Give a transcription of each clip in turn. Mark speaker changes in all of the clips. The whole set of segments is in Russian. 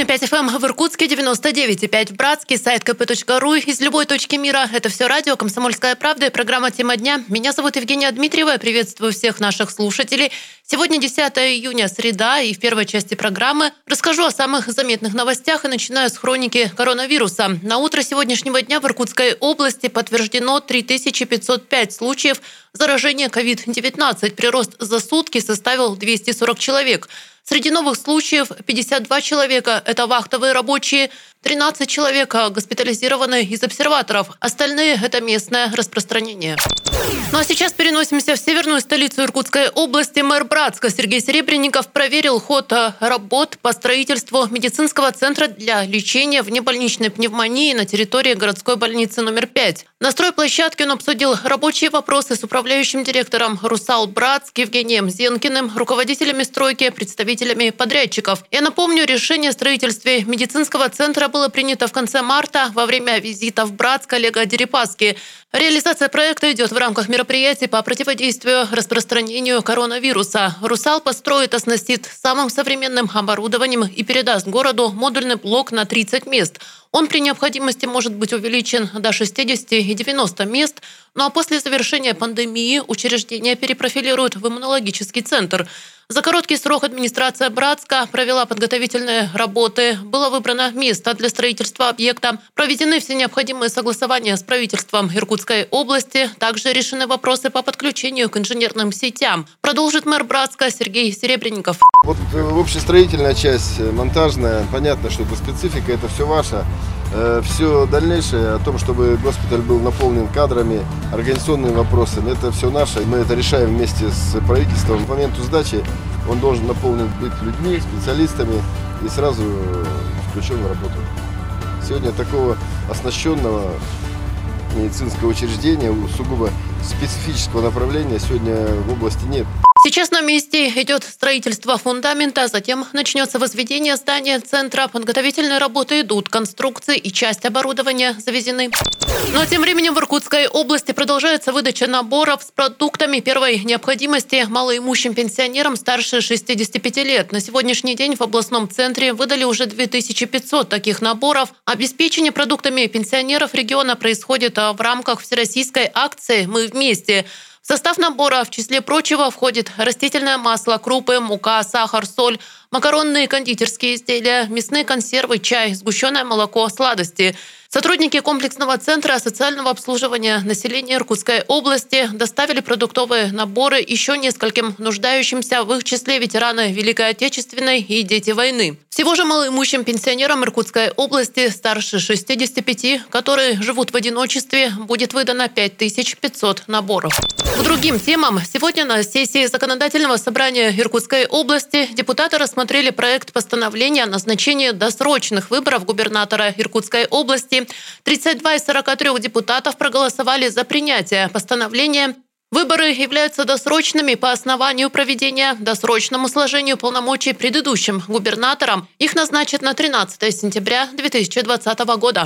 Speaker 1: Полина 5 FM эм в Иркутске, 99,5 в Братске, сайт kp.ru из любой точки мира. Это все радио «Комсомольская правда» и программа «Тема дня». Меня зовут Евгения Дмитриева. Я приветствую всех наших слушателей. Сегодня 10 июня, среда, и в первой части программы расскажу о самых заметных новостях и начинаю с хроники коронавируса. На утро сегодняшнего дня в Иркутской области подтверждено 3505 случаев заражения COVID-19. Прирост за сутки составил 240 человек. Среди новых случаев 52 человека – это вахтовые рабочие, 13 человек госпитализированы из обсерваторов. Остальные – это местное распространение. Ну а сейчас переносимся в северную столицу Иркутской области. Мэр Братска Сергей Серебренников проверил ход э, работ по строительству медицинского центра для лечения внебольничной пневмонии на территории городской больницы номер 5. На стройплощадке он обсудил рабочие вопросы с управляющим директором «Русал Братск» Евгением Зенкиным, руководителями стройки, представителями подрядчиков. Я напомню, решение о строительстве медицинского центра было принято в конце марта во время визита в Братск Олега Дерипаски. Реализация проекта идет в рамках мероприятий по противодействию распространению коронавируса. «Русал» построит, оснастит самым современным оборудованием и передаст городу модульный блок на 30 мест. Он при необходимости может быть увеличен до 60 и 90 мест, ну а после завершения пандемии учреждение перепрофилируют в иммунологический центр – за короткий срок администрация Братска провела подготовительные работы. Было выбрано место для строительства объекта. Проведены все необходимые согласования с правительством Иркутской области. Также решены вопросы по подключению к инженерным сетям. Продолжит мэр Братска Сергей Серебренников.
Speaker 2: Вот э, общестроительная часть, э, монтажная, понятно, что это специфика, это все ваше. Э, все дальнейшее о том, чтобы госпиталь был наполнен кадрами, организационными вопросами, это все наше. Мы это решаем вместе с правительством. К моменту сдачи он должен наполнен быть людьми, специалистами и сразу включен в работу. Сегодня такого оснащенного медицинского учреждения, сугубо специфического направления сегодня в области нет.
Speaker 1: Сейчас на месте идет строительство фундамента, затем начнется возведение здания центра. Подготовительные работы идут, конструкции и часть оборудования завезены. Но тем временем в Иркутской области продолжается выдача наборов с продуктами первой необходимости малоимущим пенсионерам старше 65 лет. На сегодняшний день в областном центре выдали уже 2500 таких наборов. Обеспечение продуктами пенсионеров региона происходит в рамках всероссийской акции «Мы вместе». В состав набора, в числе прочего, входит растительное масло, крупы, мука, сахар, соль, макаронные кондитерские изделия, мясные консервы, чай, сгущенное молоко, сладости – Сотрудники комплексного центра социального обслуживания населения Иркутской области доставили продуктовые наборы еще нескольким нуждающимся, в их числе ветераны Великой Отечественной и дети войны. Всего же малоимущим пенсионерам Иркутской области старше 65, которые живут в одиночестве, будет выдано 5500 наборов. К другим темам. Сегодня на сессии Законодательного собрания Иркутской области депутаты рассмотрели проект постановления о назначении досрочных выборов губернатора Иркутской области. 32 из 43 депутатов проголосовали за принятие постановления Выборы являются досрочными по основанию проведения досрочному сложению полномочий предыдущим губернаторам. Их назначат на 13 сентября 2020 года.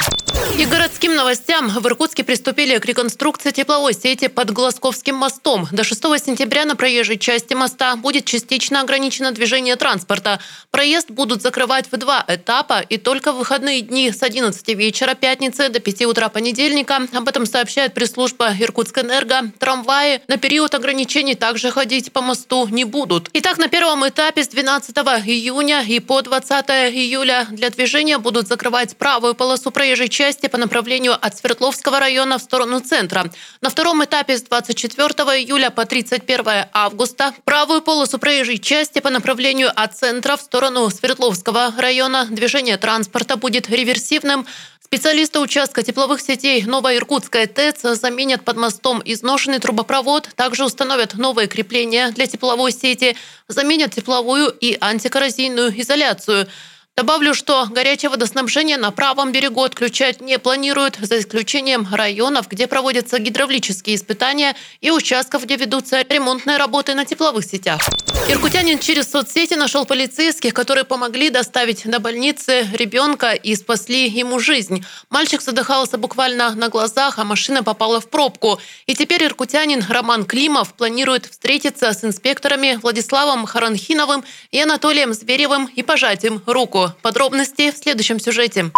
Speaker 1: И городским новостям в Иркутске приступили к реконструкции тепловой сети под Глазковским мостом. До 6 сентября на проезжей части моста будет частично ограничено движение транспорта. Проезд будут закрывать в два этапа и только в выходные дни с 11 вечера пятницы до 5 утра понедельника. Об этом сообщает пресс-служба Иркутскэнерго. Трамваи на период ограничений также ходить по мосту не будут. Итак, на первом этапе с 12 июня и по 20 июля для движения будут закрывать правую полосу проезжей части по направлению от Свердловского района в сторону центра. На втором этапе с 24 июля по 31 августа правую полосу проезжей части по направлению от центра в сторону Свердловского района движение транспорта будет реверсивным. Специалисты участка тепловых сетей Новоиркутская ТЭЦ заменят под мостом изношенный трубопровод, также установят новые крепления для тепловой сети, заменят тепловую и антикоррозийную изоляцию. Добавлю, что горячее водоснабжение на правом берегу отключать не планируют, за исключением районов, где проводятся гидравлические испытания и участков, где ведутся ремонтные работы на тепловых сетях. Иркутянин через соцсети нашел полицейских, которые помогли доставить до больницы ребенка и спасли ему жизнь. Мальчик задыхался буквально на глазах, а машина попала в пробку. И теперь иркутянин Роман Климов планирует встретиться с инспекторами Владиславом Харанхиновым и Анатолием Зверевым и пожать им руку. Подробности в следующем сюжете.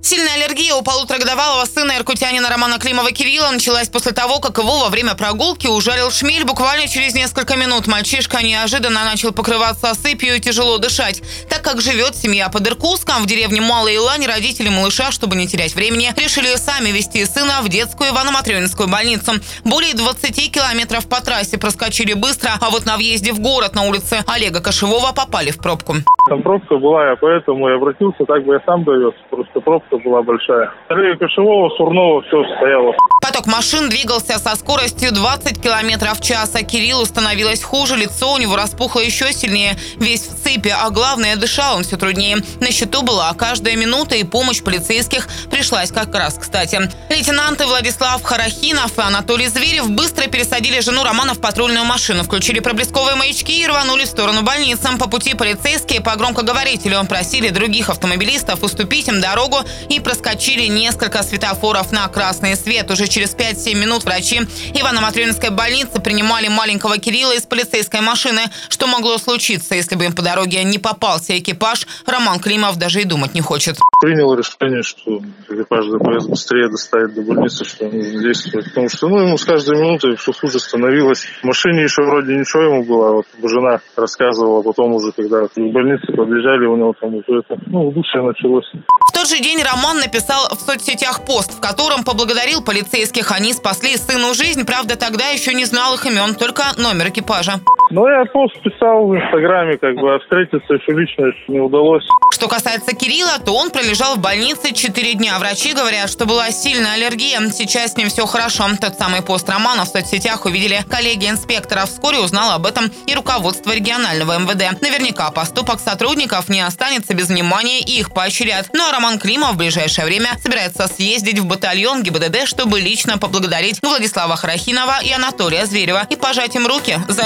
Speaker 3: Сильная аллергия у полуторагодовалого сына иркутянина Романа Климова Кирилла началась после того, как его во время прогулки ужалил шмель. Буквально через несколько минут мальчишка неожиданно начал покрываться сыпью и тяжело дышать. Так как живет семья под Иркутском, в деревне Малая Илань родители малыша, чтобы не терять времени, решили сами вести сына в детскую Ивано-Матрёнинскую больницу. Более 20 километров по трассе проскочили быстро, а вот на въезде в город на улице Олега Кошевого попали в пробку.
Speaker 4: Там пробка была, я поэтому и обратился, так бы я сам довез. Просто пробка была большая. Олега Кошевого, Сурнова, все стояло.
Speaker 3: Поток машин двигался со скоростью 20 километров в час, а Кириллу становилось хуже, лицо у него распухло еще сильнее. Весь цепи, а главное, дышал он все труднее. На счету была каждая минута, и помощь полицейских пришлась как раз кстати. Лейтенанты Владислав Харахинов и Анатолий Зверев быстро пересадили жену Романа в патрульную машину, включили проблесковые маячки и рванули в сторону больницы. По пути полицейские по громкоговорителю просили других автомобилистов уступить им дорогу и проскочили несколько светофоров на красный свет. Уже через 5-7 минут врачи Ивано-Матрёнинской больницы принимали маленького Кирилла из полицейской машины. Что могло случиться, если бы им по дороге не попался экипаж, Роман Климов даже и думать не хочет.
Speaker 4: Принял решение, что экипаж ДПС быстрее доставит до больницы, что нужно действовать. Потому что ну, ему с каждой минутой все хуже становилось. В машине еще вроде ничего ему было. Вот жена рассказывала потом уже, когда в больнице подъезжали, у него там уже это, ну, удушье началось.
Speaker 3: В тот же день Роман написал в соцсетях пост, в котором поблагодарил полицейских. Они спасли сыну жизнь. Правда, тогда еще не знал их имен, только номер экипажа.
Speaker 4: Ну, я пост писал в Инстаграме, как бы, а встретиться еще лично не удалось.
Speaker 3: Что касается Кирилла, то он пролежал в больнице 4 дня. Врачи говорят, что была сильная аллергия. Сейчас с ним все хорошо. Тот самый пост Романа в соцсетях увидели коллеги инспекторов. Вскоре узнало об этом и руководство регионального МВД. Наверняка поступок сотрудников не останется без внимания и их поощрят. Ну а Роман Климов в ближайшее время собирается съездить в батальон ГИБДД, чтобы лично поблагодарить Владислава Харахинова и Анатолия Зверева и пожать им руки за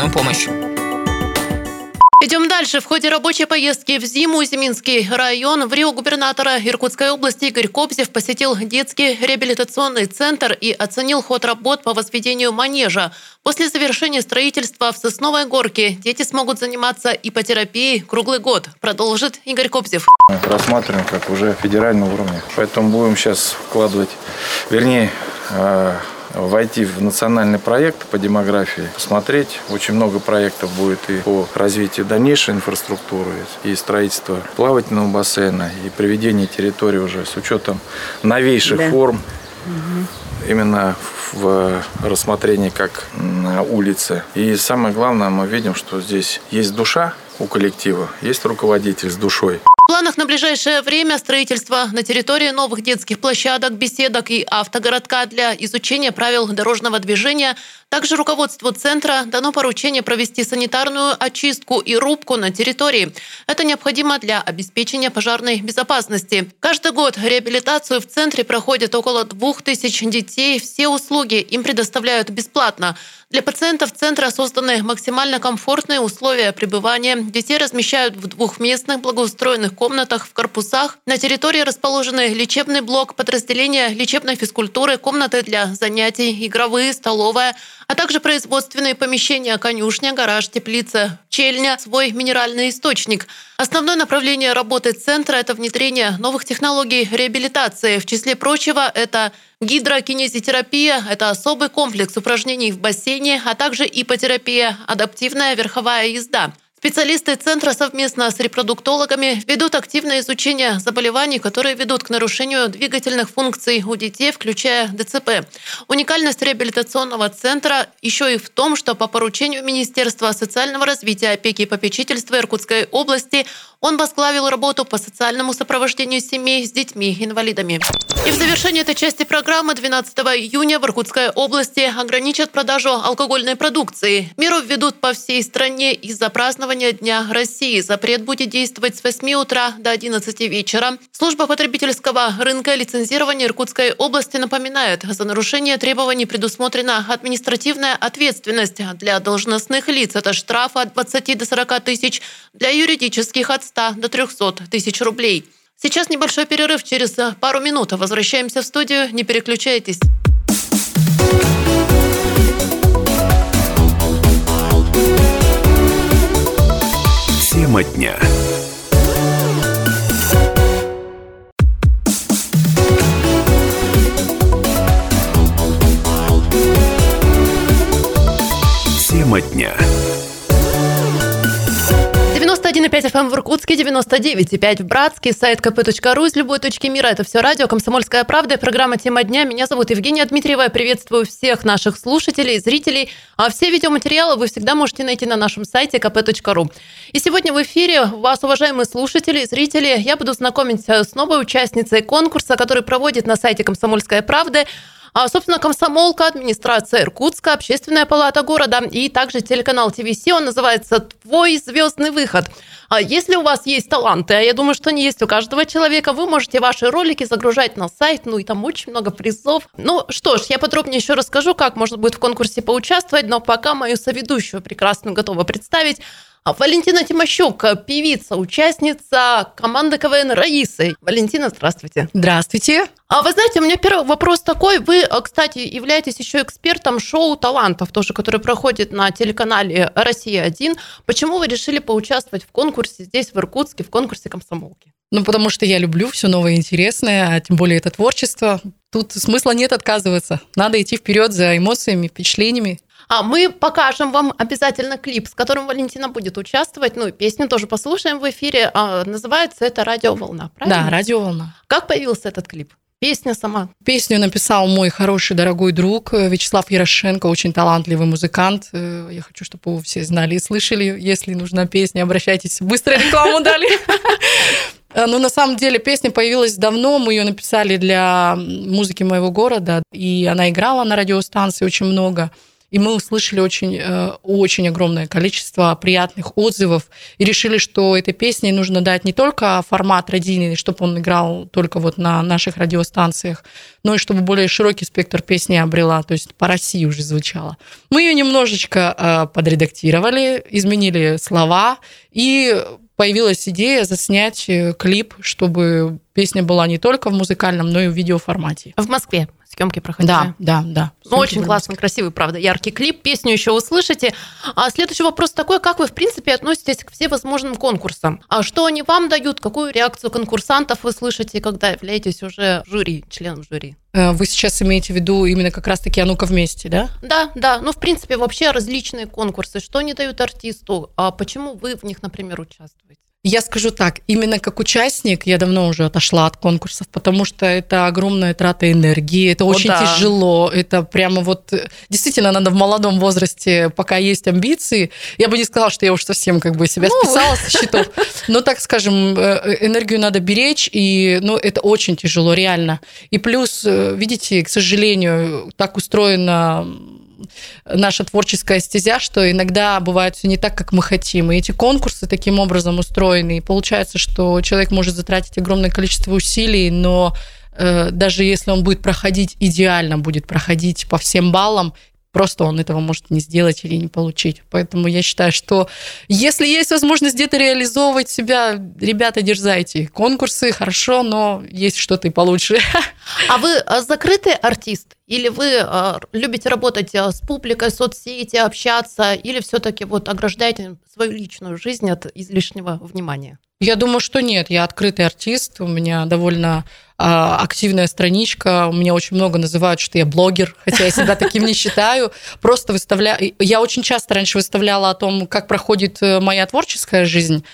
Speaker 3: оперативную помощь.
Speaker 1: Идем дальше. В ходе рабочей поездки в зиму Зиминский район в Рио губернатора Иркутской области Игорь Кобзев посетил детский реабилитационный центр и оценил ход работ по возведению манежа. После завершения строительства в Сосновой Горке дети смогут заниматься ипотерапией круглый год, продолжит Игорь Кобзев.
Speaker 5: Рассматриваем как уже федерального уровня. Поэтому будем сейчас вкладывать, вернее, э, войти в национальный проект по демографии, посмотреть. Очень много проектов будет и по развитию дальнейшей инфраструктуры, и строительства плавательного бассейна, и приведение территории уже с учетом новейших да. форм. Угу. Именно в рассмотрении как на улице. И самое главное, мы видим, что здесь есть душа у коллектива, есть руководитель с душой
Speaker 1: планах на ближайшее время строительство на территории новых детских площадок, беседок и автогородка для изучения правил дорожного движения. Также руководству центра дано поручение провести санитарную очистку и рубку на территории. Это необходимо для обеспечения пожарной безопасности. Каждый год реабилитацию в центре проходит около двух тысяч детей. Все услуги им предоставляют бесплатно. Для пациентов центра созданы максимально комфортные условия пребывания. Детей размещают в двухместных благоустроенных комнатах в корпусах. На территории расположены лечебный блок, подразделения лечебной физкультуры, комнаты для занятий, игровые, столовая, а также производственные помещения, конюшня, гараж, теплица, чельня, свой минеральный источник. Основное направление работы центра – это внедрение новых технологий реабилитации. В числе прочего, это Гидрокинезитерапия – это особый комплекс упражнений в бассейне, а также ипотерапия, адаптивная верховая езда. Специалисты центра совместно с репродуктологами ведут активное изучение заболеваний, которые ведут к нарушению двигательных функций у детей, включая ДЦП. Уникальность реабилитационного центра еще и в том, что по поручению Министерства социального развития, опеки и попечительства Иркутской области Он возглавил работу по социальному сопровождению семей с детьми-инвалидами. И в завершении этой части программы 12 июня в Иркутской области ограничат продажу алкогольной продукции. Меру введут по всей стране из-за празднования Дня России. Запрет будет действовать с 8 утра до 11 вечера. Служба потребительского рынка лицензирования Иркутской области напоминает, за нарушение требований предусмотрена административная ответственность для должностных лиц. Это штраф от 20 до 40 тысяч, для юридических от 100 до 300 тысяч рублей. Сейчас небольшой перерыв. Через пару минут возвращаемся в студию. Не переключайтесь.
Speaker 6: Тема дня. Тема дня.
Speaker 1: 91,5 FM в Иркутске, 99,5 в Братске, сайт kp.ru из любой точки мира. Это все радио «Комсомольская правда» и программа «Тема дня». Меня зовут Евгения Дмитриева. Я приветствую всех наших слушателей, зрителей. А все видеоматериалы вы всегда можете найти на нашем сайте kp.ru. И сегодня в эфире вас, уважаемые слушатели, зрители, я буду знакомить с новой участницей конкурса, который проводит на сайте «Комсомольская правда» А, собственно, комсомолка, администрация Иркутска, общественная палата города и также телеканал ТВС. Он называется «Твой звездный выход». А если у вас есть таланты, а я думаю, что они есть у каждого человека, вы можете ваши ролики загружать на сайт, ну и там очень много призов. Ну что ж, я подробнее еще расскажу, как можно будет в конкурсе поучаствовать, но пока мою соведущую прекрасно готова представить. А Валентина Тимощук, певица, участница команды КВН Раисы. Валентина, здравствуйте.
Speaker 7: Здравствуйте.
Speaker 1: А вы знаете, у меня первый вопрос такой. Вы, кстати, являетесь еще экспертом шоу талантов, тоже, которое проходит на телеканале «Россия-1». Почему вы решили поучаствовать в конкурсе здесь, в Иркутске, в конкурсе комсомолки?
Speaker 7: Ну, потому что я люблю все новое и интересное, а тем более это творчество. Тут смысла нет отказываться. Надо идти вперед за эмоциями, впечатлениями.
Speaker 1: А мы покажем вам обязательно клип, с которым Валентина будет участвовать. Ну и песню тоже послушаем в эфире. А, называется это «Радиоволна»,
Speaker 7: правильно? Да, «Радиоволна».
Speaker 1: Как появился этот клип? Песня сама.
Speaker 7: Песню написал мой хороший, дорогой друг э, Вячеслав Ярошенко, очень талантливый музыкант. Э, я хочу, чтобы вы все знали и слышали. Если нужна песня, обращайтесь. Быстро рекламу дали. Э, ну, на самом деле, песня появилась давно. Мы ее написали для музыки моего города. И она играла на радиостанции очень много. И мы услышали очень, э, очень огромное количество приятных отзывов и решили, что этой песне нужно дать не только формат радийный, чтобы он играл только вот на наших радиостанциях, но и чтобы более широкий спектр песни обрела, то есть по России уже звучала. Мы ее немножечко э, подредактировали, изменили слова и появилась идея заснять э, клип, чтобы песня была не только в музыкальном, но и в видеоформате.
Speaker 1: В Москве съемки проходили.
Speaker 7: Да, да, да.
Speaker 1: Ну, очень классный, красивый, правда, яркий клип. Песню еще услышите. А следующий вопрос такой, как вы, в принципе, относитесь к всевозможным конкурсам? А что они вам дают? Какую реакцию конкурсантов вы слышите, когда являетесь уже жюри, членом жюри?
Speaker 7: Э, вы сейчас имеете в виду именно как раз-таки «А ну-ка вместе», да?
Speaker 1: Да, да. Ну, в принципе, вообще различные конкурсы. Что они дают артисту? А почему вы в них, например, участвуете?
Speaker 7: Я скажу так, именно как участник я давно уже отошла от конкурсов, потому что это огромная трата энергии, это О, очень да. тяжело, это прямо вот действительно надо в молодом возрасте, пока есть амбиции. Я бы не сказала, что я уж совсем как бы себя ну... списала со счетов, но так скажем, э, энергию надо беречь, и ну, это очень тяжело, реально. И плюс, э, видите, к сожалению, так устроено наша творческая стезя, что иногда бывает все не так, как мы хотим. И эти конкурсы таким образом устроены. И получается, что человек может затратить огромное количество усилий, но э, даже если он будет проходить идеально, будет проходить по всем баллам, Просто он этого может не сделать или не получить. Поэтому я считаю, что если есть возможность где-то реализовывать себя, ребята, дерзайте. Конкурсы хорошо, но есть что-то и получше.
Speaker 1: А вы а, закрытый артист? Или вы а, любите работать а, с публикой, соцсети, общаться? Или все-таки вот ограждаете свою личную жизнь от излишнего внимания?
Speaker 7: Я думаю, что нет. Я открытый артист. У меня довольно активная страничка. У меня очень много называют, что я блогер, хотя я себя таким не считаю. Просто выставляю... Я очень часто раньше выставляла о том, как проходит э, моя творческая жизнь.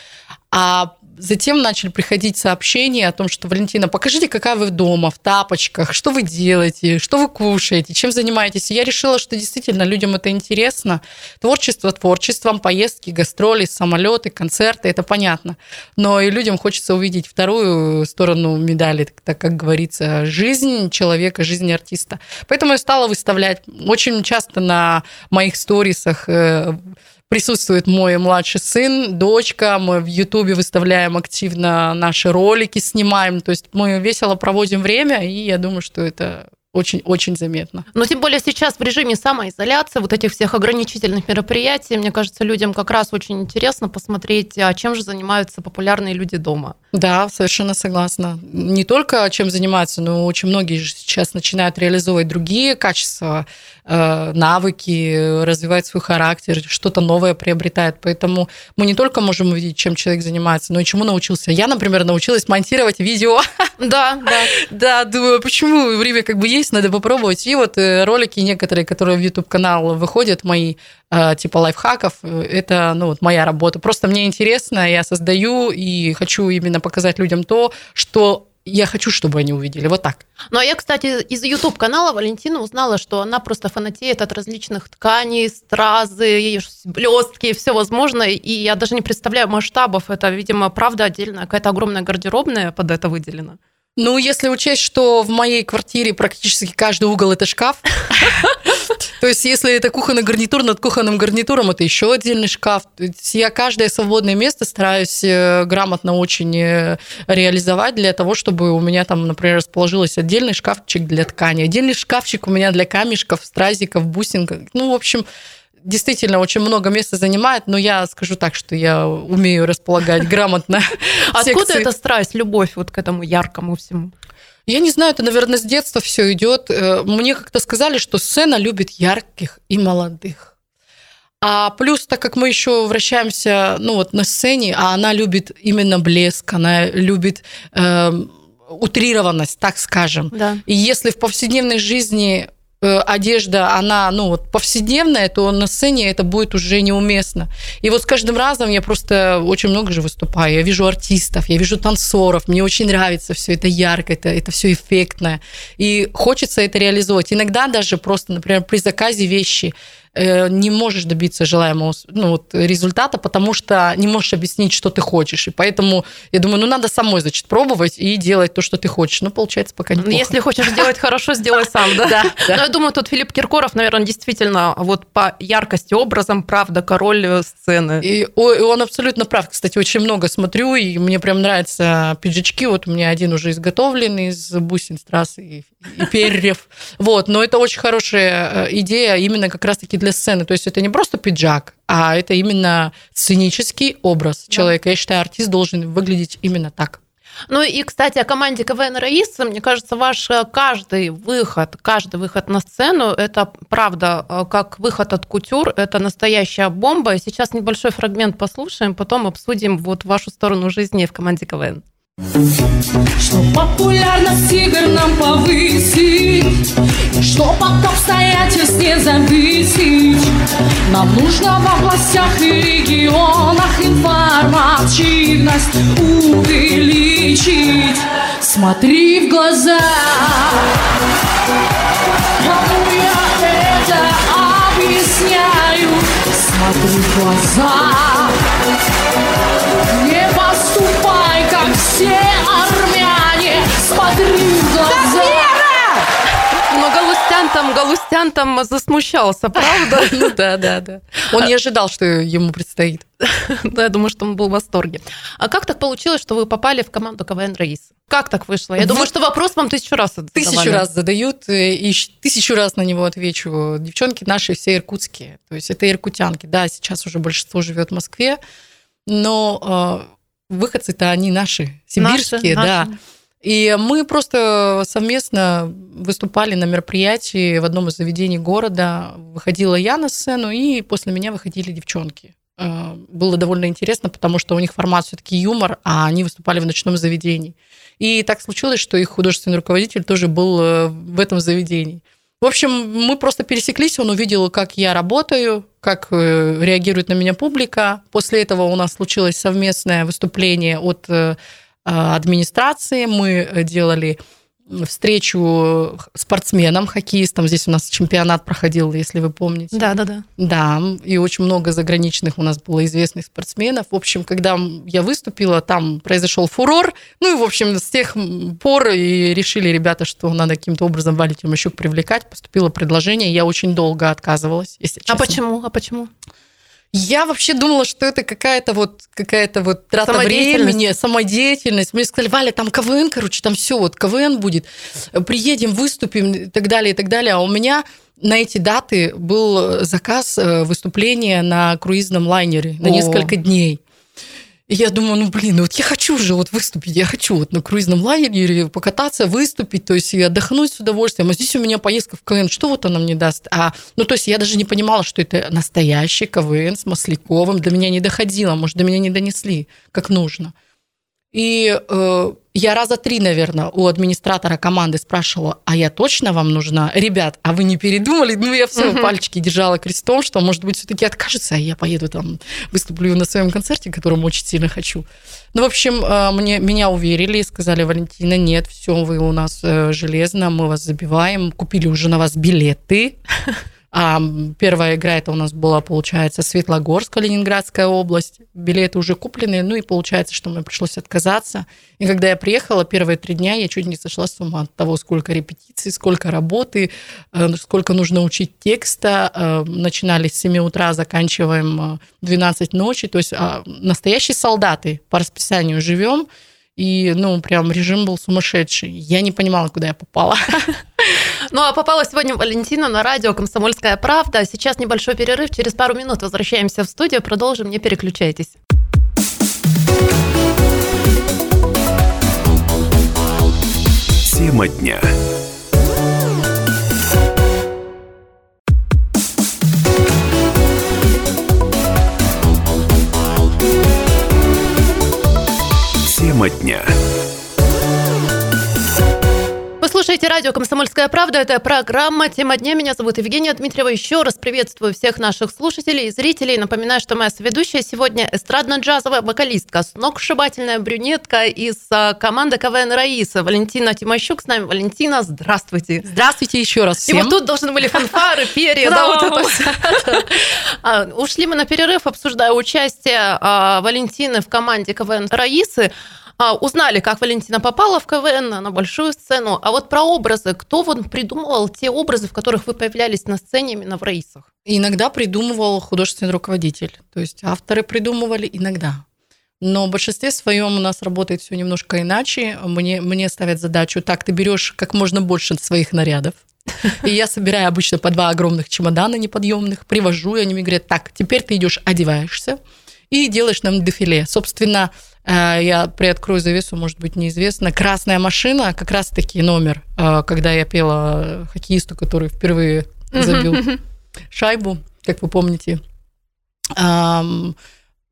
Speaker 7: А затем начали приходить сообщения о том, что Валентина, покажите, какая вы дома, в тапочках, что вы делаете, что вы кушаете, чем занимаетесь. И я решила, что действительно людям это интересно. Творчество творчеством, поездки, гастроли, самолеты, концерты, это понятно. Но и людям хочется увидеть вторую сторону медали, так как говорится, жизнь человека, жизнь артиста. Поэтому я стала выставлять очень часто на моих сторисах э, присутствует мой младший сын, дочка. Мы в Ютубе выставляем активно наши ролики, снимаем. То есть мы весело проводим время, и я думаю, что это очень-очень заметно.
Speaker 1: Но тем более сейчас в режиме самоизоляции, вот этих всех ограничительных мероприятий, мне кажется, людям как раз очень интересно посмотреть, а чем же занимаются популярные люди дома.
Speaker 7: Да, совершенно согласна. Не только чем занимаются, но очень многие сейчас начинают реализовывать другие качества, навыки, развивать свой характер, что-то новое приобретают. Поэтому мы не только можем увидеть, чем человек занимается, но и чему научился. Я, например, научилась монтировать видео.
Speaker 1: Да, да.
Speaker 7: Да, думаю, почему время как бы есть, надо попробовать. И вот э, ролики некоторые, которые в YouTube-канал выходят, мои э, типа лайфхаков, это ну, вот моя работа. Просто мне интересно, я создаю и хочу именно показать людям то, что я хочу, чтобы они увидели. Вот так.
Speaker 1: Ну, а я, кстати, из YouTube-канала Валентины узнала, что она просто фанатеет от различных тканей, стразы, блестки, все возможное. И я даже не представляю масштабов. Это, видимо, правда отдельная какая-то огромная гардеробная под это выделена.
Speaker 7: Ну, если учесть, что в моей квартире практически каждый угол это шкаф, то есть если это кухонный гарнитур, над кухонным гарнитуром это еще отдельный шкаф. Я каждое свободное место стараюсь э, грамотно очень э, реализовать для того, чтобы у меня там, например, расположился отдельный шкафчик для ткани, отдельный шкафчик у меня для камешков, стразиков, бусинок. Ну, в общем, действительно очень много места занимает, но я скажу так, что я умею располагать грамотно.
Speaker 1: Откуда эта страсть, любовь вот к этому яркому всему?
Speaker 7: Я не знаю, это, наверное, с детства все идет. Э, мне как-то сказали, что сцена любит ярких и молодых. А плюс, так как мы еще вращаемся ну, вот на сцене, а она любит именно блеск, она любит э, утрированность, так скажем.
Speaker 1: Да.
Speaker 7: И если в повседневной жизни одежда, она, ну, вот повседневная, то на сцене это будет уже неуместно. И вот с каждым разом я просто очень много же выступаю. Я вижу артистов, я вижу танцоров, мне очень нравится все это ярко, это, это все эффектное. И хочется это реализовать. Иногда даже просто, например, при заказе вещи Э, не можешь добиться желаемого ну, вот, результата, потому что не можешь объяснить, что ты хочешь. И поэтому я думаю, ну надо самой, значит, пробовать и делать то, что ты хочешь. Ну, получается, пока не
Speaker 1: Если хочешь сделать хорошо, сделай сам, да? Да. Но я думаю, тут Филипп Киркоров, наверное, действительно вот по яркости образом, правда, король сцены.
Speaker 7: И он абсолютно прав. Кстати, очень много смотрю, и мне прям нравятся пиджачки. Вот у меня один уже изготовлен из бусин, страз и, и перьев. Вот, но это очень хорошая э, идея именно как раз-таки для сцены. То есть это не просто пиджак, а это именно сценический образ да. человека. Я считаю, артист должен выглядеть именно так.
Speaker 1: Ну и, кстати, о команде КВН «Раиса», мне кажется, ваш э, каждый выход, каждый выход на сцену, это правда, э, как выход от кутюр, это настоящая бомба. Сейчас небольшой фрагмент послушаем, потом обсудим вот вашу сторону жизни в команде КВН.
Speaker 8: Что популярность игр нам повысить? Что от обстоятельств не зависеть Нам нужно в областях и регионах Информативность увеличить. Смотри в глаза. Кому я это объясняю. Смотри в глаза. Не поступай все армяне Смотри в глаза
Speaker 1: но Галустян там, Галустян там засмущался, правда?
Speaker 7: Ну да, да, да. Он не ожидал, что ему предстоит.
Speaker 1: Да, я думаю, что он был в восторге. А как так получилось, что вы попали в команду КВН Раис? Как так вышло? Я думаю, что вопрос вам тысячу раз задавали.
Speaker 7: Тысячу раз задают, э, и тысячу раз на него отвечу. Девчонки наши все иркутские, то есть это иркутянки. Да, сейчас уже большинство живет в Москве, но э, выходцы-то они наши, сибирские, наши, да. Наши. И мы просто совместно выступали на мероприятии в одном из заведений города. Выходила я на сцену, и после меня выходили девчонки. Э, было довольно интересно, потому что у них формат все-таки юмор, а они выступали в ночном заведении. И так случилось, что их художественный руководитель тоже был э, в этом заведении. В общем, мы просто пересеклись, он увидел, как я работаю, как э, реагирует на меня публика. После этого у нас случилось совместное выступление от э, администрации. Мы делали встречу спортсменам, хоккеистам. Здесь у нас чемпионат проходил, если вы помните.
Speaker 1: Да, да, да.
Speaker 7: Да, и очень много заграничных у нас было известных спортсменов. В общем, когда я выступила, там произошел фурор. Ну и, в общем, с тех пор и решили ребята, что надо каким-то образом Валю Тимощук привлекать. Поступило предложение, я очень долго отказывалась, если
Speaker 1: честно. А почему? А почему?
Speaker 7: Я вообще думала, что это какая-то вот какая-то вот трата времени, самодеятельность. Мне сказали, Валя, там КВН, короче, там все, вот КВН будет. Приедем, выступим и так далее, и так далее. А у меня на эти даты был заказ э, выступления на круизном лайнере на О. несколько дней. Я думаю, ну блин, вот я хочу же вот выступить, я хочу вот на круизном лайнере покататься, выступить, то есть и отдохнуть с удовольствием. А здесь у меня поездка в КВН, что вот она мне даст? А, ну то есть я даже не понимала, что это настоящий КВН с Масляковым, до меня не доходило, может, до меня не донесли как нужно. И э, я раза три, наверное, у администратора команды спрашивала, а я точно вам нужна? Ребят, а вы не передумали? Ну, я все, угу. пальчики держала крестом, что, может быть, все-таки откажется, а я поеду там, выступлю на своем концерте, которому очень сильно хочу. Ну, в общем, э, мне, меня уверили и сказали, Валентина, нет, все, вы у нас э, железно, мы вас забиваем, купили уже на вас билеты. А первая игра это у нас была, получается, Светлогорск, Ленинградская область. Билеты уже куплены, ну и получается, что мне пришлось отказаться. И когда я приехала, первые три дня я чуть не сошла с ума от того, сколько репетиций, сколько работы, э, сколько нужно учить текста. Э, начинали с 7 утра, заканчиваем 12 э, ночи. То есть а, настоящие солдаты по расписанию живем. И, ну, прям режим был сумасшедший. Я не понимала, куда я попала.
Speaker 1: Ну, а попала сегодня Валентина на радио «Комсомольская правда». Сейчас небольшой перерыв. Через пару минут возвращаемся в студию. Продолжим. Не переключайтесь.
Speaker 6: Тема дня. Тема дня.
Speaker 1: Вы слушаете радио «Комсомольская правда». Это программа «Тема дня». Меня зовут Евгения Дмитриева. Еще раз приветствую всех наших слушателей и зрителей. Напоминаю, что моя соведущая сегодня эстрадно-джазовая вокалистка, сногсшибательная брюнетка из а, команды КВН «Раиса» Валентина Тимощук с нами. Валентина, здравствуйте.
Speaker 7: Здравствуйте еще раз всем.
Speaker 1: И вот тут должны были фанфары, перья. Да, вот это. А, ушли мы на перерыв, обсуждая участие а, Валентины в команде КВН «Раисы». А, узнали, как Валентина попала в КВН на большую сцену. А вот про образы. Кто вот придумывал те образы, в которых вы появлялись на сцене именно в рейсах?
Speaker 7: Иногда придумывал художественный руководитель. То есть авторы придумывали иногда. Но в большинстве своем у нас работает все немножко иначе. Мне, мне ставят задачу, так, ты берешь как можно больше своих нарядов, и я собираю обычно по два огромных чемодана неподъемных, привожу, и они мне говорят, так, теперь ты идешь, одеваешься и делаешь нам дефиле. Собственно, я приоткрою завесу, может быть, неизвестно. «Красная машина», как раз-таки номер, э, когда я пела хоккеисту, который впервые забил шайбу, как вы помните.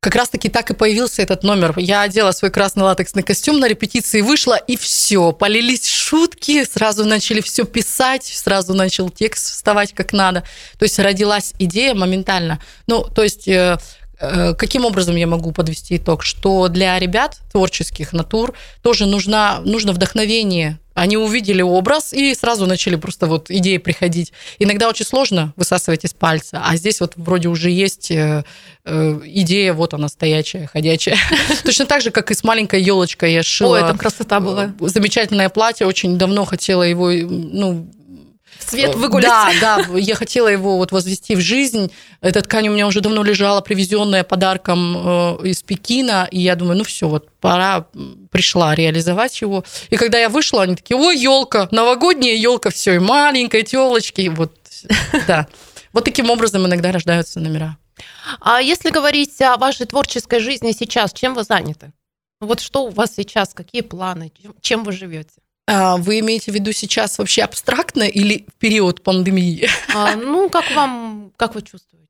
Speaker 7: Как раз-таки так и появился этот номер. Я одела свой красный латексный костюм на репетиции, вышла, и все. Полились шутки, сразу начали все писать, сразу начал текст вставать как надо. То есть родилась идея моментально. Ну, то есть э, Э, каким образом я могу подвести итог? Что для ребят творческих натур тоже нужна, нужно вдохновение. Они увидели образ и сразу начали просто вот идеи приходить. Иногда очень сложно высасывать из пальца, а здесь вот вроде уже есть э, э, идея, вот она стоячая, ходячая. Точно так же, как и с маленькой елочкой я шила.
Speaker 1: О, это красота была.
Speaker 7: Замечательное платье, очень давно хотела его, ну,
Speaker 1: свет выгулить.
Speaker 7: Да, да, я хотела его вот возвести в жизнь. Эта ткань у меня уже давно лежала, привезенная подарком э, из Пекина, и я думаю, ну все, вот пора, пришла реализовать его. И когда я вышла, они такие, ой, елка, новогодняя елка, все, и маленькая телочки, вот, да. Вот таким образом иногда рождаются номера.
Speaker 1: А если говорить о вашей творческой жизни сейчас, чем вы заняты? Вот что у вас сейчас, какие планы, чем вы живете?
Speaker 7: А вы имеете в виду сейчас вообще абстрактно или в период пандемии?
Speaker 1: А, ну, как вам, как вы чувствуете?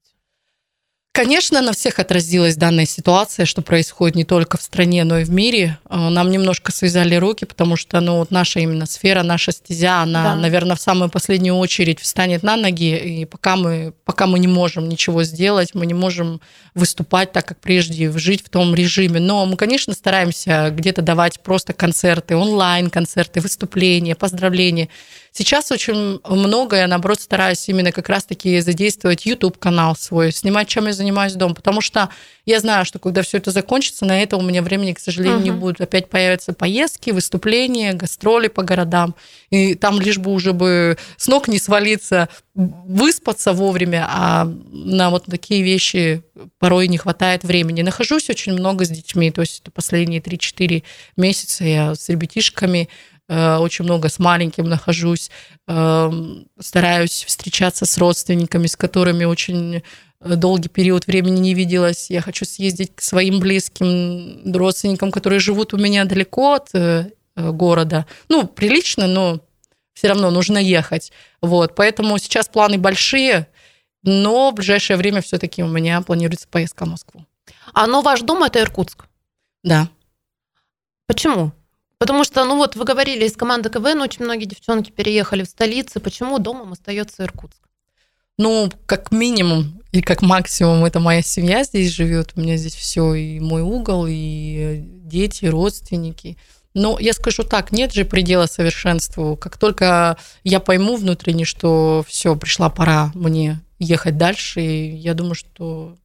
Speaker 7: Конечно, на всех отразилась данная ситуация, что происходит не только в стране, но и в мире. Э, нам немножко связали руки, потому что ну, вот наша именно сфера, наша стезя, она, да. наверное, в самую последнюю очередь встанет на ноги, и пока мы, пока мы не можем ничего сделать, мы не можем выступать так, как прежде, жить в том режиме. Но мы, конечно, стараемся где-то давать просто концерты, онлайн-концерты, выступления, поздравления. Сейчас очень много я, наоборот, стараюсь именно как раз-таки задействовать YouTube-канал свой, снимать, чем я занимаюсь дома, потому что я знаю, что когда все это закончится, на это у меня времени, к сожалению, uh-huh. не будет. Опять появятся поездки, выступления, гастроли по городам, и там лишь бы уже бы с ног не свалиться, выспаться вовремя, а на вот такие вещи порой не хватает времени. Нахожусь очень много с детьми, то есть последние 3-4 месяца я с ребятишками Э, очень много с маленьким нахожусь, эм, стараюсь встречаться с родственниками, с которыми очень долгий период времени не виделась. Я хочу съездить к своим близким родственникам, которые живут у меня далеко от э, города. Ну, прилично, но все равно нужно ехать. Вот, поэтому сейчас планы большие, но в ближайшее время все-таки у меня планируется поездка в Москву.
Speaker 1: А но ваш дом это Иркутск?
Speaker 7: Да.
Speaker 1: Почему? Потому что, ну вот вы говорили, из команды КВН очень многие девчонки переехали в столицы. Почему домом остается Иркутск?
Speaker 7: Ну, как минимум и как максимум, это моя семья здесь живет. У меня здесь все, и мой угол, и дети, и родственники. Но я скажу так, нет же предела совершенству. Как только я пойму внутренне, что все, пришла пора мне ехать дальше, я думаю, что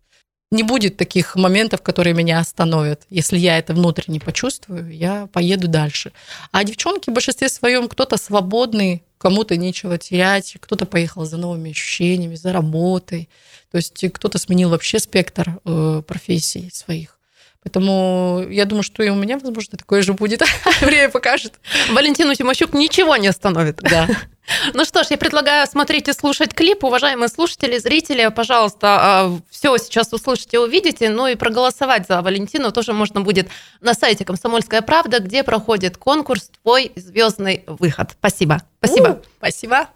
Speaker 7: не будет таких моментов, которые меня остановят. Если я это внутренне почувствую, я поеду дальше. А девчонки в большинстве своем кто-то свободный, кому-то нечего терять, кто-то поехал за новыми ощущениями, за работой. То есть кто-то сменил вообще спектр э, профессий своих. Поэтому я думаю, что и у меня, возможно, такое же будет. Время покажет.
Speaker 1: Валентину Тимощук ничего не остановит.
Speaker 7: Да.
Speaker 1: Ну что ж, я предлагаю смотреть и слушать клип. Уважаемые слушатели, зрители, пожалуйста, а, все сейчас услышите, увидите. Ну и проголосовать за Валентину тоже можно будет на сайте «Комсомольская правда», где проходит конкурс «Твой звездный выход». Спасибо. Спасибо.
Speaker 7: Спасибо.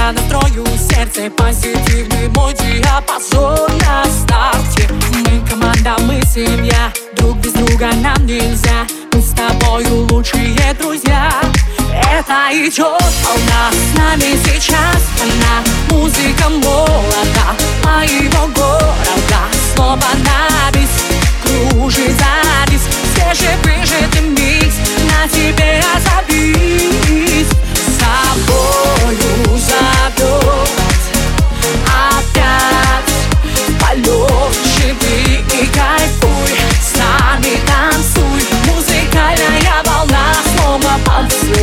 Speaker 8: Тебя настрою сердце позитивный мой диапазон на старте. Мы команда, мы семья, друг без друга нам нельзя. Мы с тобою лучшие друзья. Это идет волна с нами сейчас. Она музыка молода моего города Снова на бис, кружит завис Свежий микс. На тебе озабись тобою зовет. Опять полет живи и кайфуй. С нами танцуй. Музыкальная волна Снова поцелуй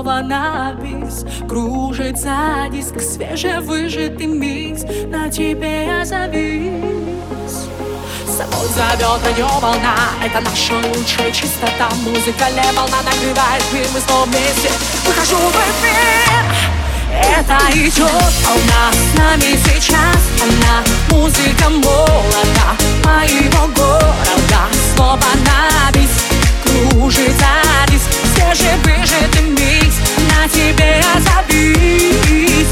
Speaker 8: Снова на бис. Кружится диск Свежевыжатый микс. На тебе я завис. Собой зовет на нее волна. Это наша лучшая чистота. Музыкальная волна нагревает мир. Мы снова вместе. Выхожу в эфир. Это идет волна. С нами сейчас Она. Музыка молода моего города. Снова на бис. Кружится диск Свежевыжатый микс на тебе забить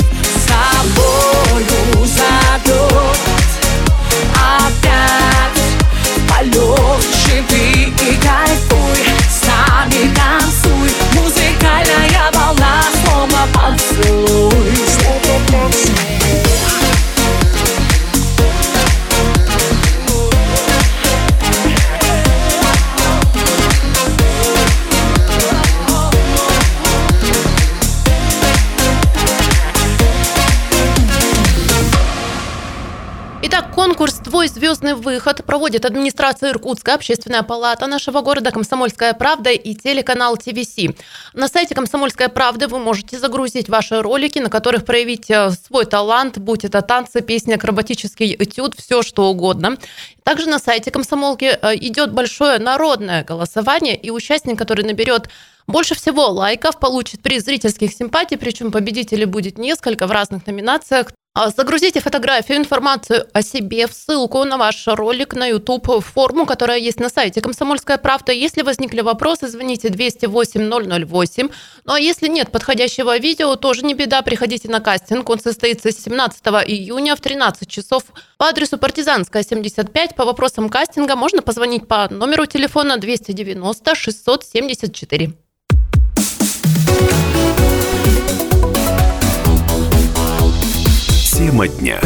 Speaker 8: Собою зовет опять полет Живи и кайфуй, с танцуй Музыкальная волна, словно поцелуй Словно поцелуй
Speaker 1: конкурс «Твой звездный выход» проводит администрация Иркутска, общественная палата нашего города, «Комсомольская правда» и телеканал ТВС. На сайте «Комсомольской правды» вы можете загрузить ваши ролики, на которых проявить э, свой талант, будь это танцы, песни, акробатический этюд, все что угодно. Также на сайте «Комсомолки» э, идет большое народное голосование, и участник, который наберет больше всего лайков получит приз зрительских симпатий, причем победителей будет несколько в разных номинациях. А, Загрузите фотографию, информацию о себе в ссылку на ваш ролик на YouTube, форму, которая есть на сайте «Комсомольская правда». Если возникли вопросы, звоните 208 008. Ну а если нет подходящего видео, тоже не беда, приходите на кастинг. Он состоится 17 июня в 13 часов по адресу Партизанская, 75. По вопросам кастинга можно позвонить по номеру телефона 290 674.
Speaker 6: Тема дня.